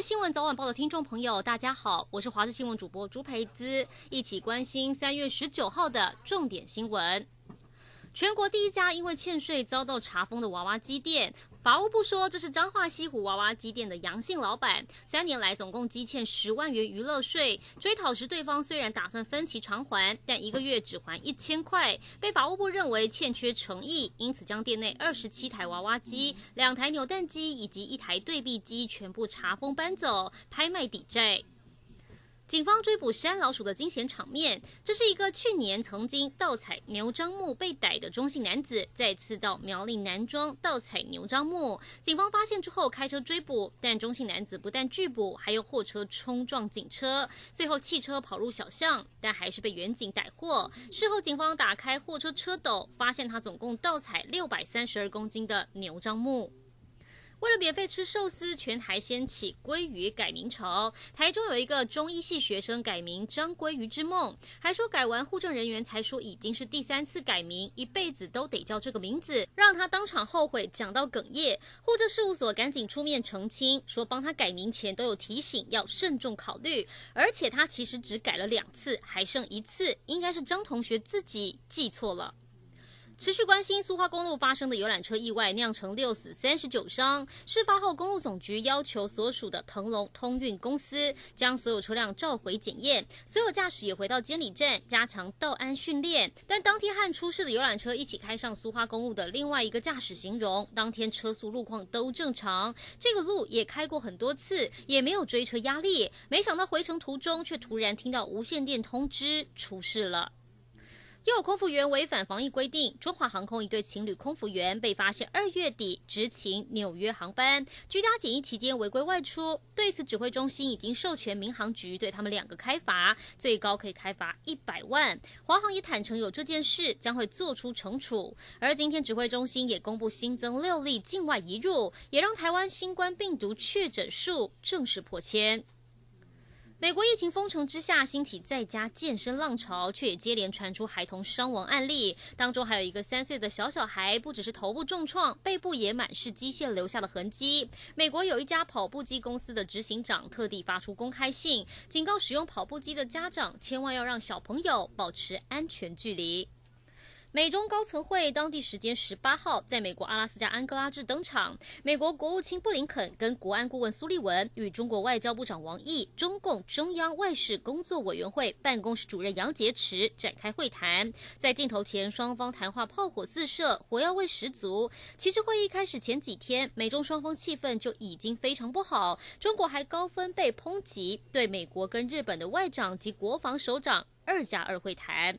新闻早晚报的听众朋友，大家好，我是华视新闻主播朱培姿，一起关心三月十九号的重点新闻。全国第一家因为欠税遭到查封的娃娃机店。法务部说，这是彰化西湖娃娃机店的杨姓老板，三年来总共积欠十万元娱乐税。追讨时，对方虽然打算分期偿还，但一个月只还一千块，被法务部认为欠缺诚意，因此将店内二十七台娃娃机、两台扭蛋机以及一台对币机全部查封搬走，拍卖抵债。警方追捕山老鼠的惊险场面，这是一个去年曾经盗采牛樟木被逮的中性男子，再次到苗栗南庄盗采牛樟木。警方发现之后开车追捕，但中性男子不但拒捕，还用货车冲撞警车，最后汽车跑入小巷，但还是被远警逮获。事后警方打开货车车斗，发现他总共盗采六百三十二公斤的牛樟木。为了免费吃寿司，全台掀起鲑鱼改名潮。台中有一个中医系学生改名张鲑鱼之梦，还说改完户政人员才说已经是第三次改名，一辈子都得叫这个名字，让他当场后悔，讲到哽咽。户政事务所赶紧出面澄清，说帮他改名前都有提醒要慎重考虑，而且他其实只改了两次，还剩一次，应该是张同学自己记错了。持续关心苏花公路发生的游览车意外，酿成六死三十九伤。事发后，公路总局要求所属的腾龙通运公司将所有车辆召回检验，所有驾驶也回到监理站加强道安训练。但当天和出事的游览车一起开上苏花公路的另外一个驾驶形容，当天车速路况都正常，这个路也开过很多次，也没有追车压力。没想到回程途中却突然听到无线电通知出事了。又有空服员违反防疫规定，中华航空一对情侣空服员被发现二月底执勤纽约航班，居家检疫期间违规外出。对此，指挥中心已经授权民航局对他们两个开罚，最高可以开罚一百万。华航也坦承有这件事，将会做出惩处。而今天指挥中心也公布新增六例境外移入，也让台湾新冠病毒确诊数正式破千。美国疫情封城之下，兴起在家健身浪潮，却也接连传出孩童伤亡案例。当中还有一个三岁的小小孩，不只是头部重创，背部也满是机械留下的痕迹。美国有一家跑步机公司的执行长特地发出公开信，警告使用跑步机的家长，千万要让小朋友保持安全距离。美中高层会当地时间十八号在美国阿拉斯加安哥拉治登场。美国国务卿布林肯跟国安顾问苏利文与中国外交部长王毅、中共中央外事工作委员会办公室主任杨洁篪展开会谈。在镜头前，双方谈话炮火四射，火药味十足。其实会议开始前几天，美中双方气氛就已经非常不好，中国还高分被抨击，对美国跟日本的外长及国防首长二加二会谈。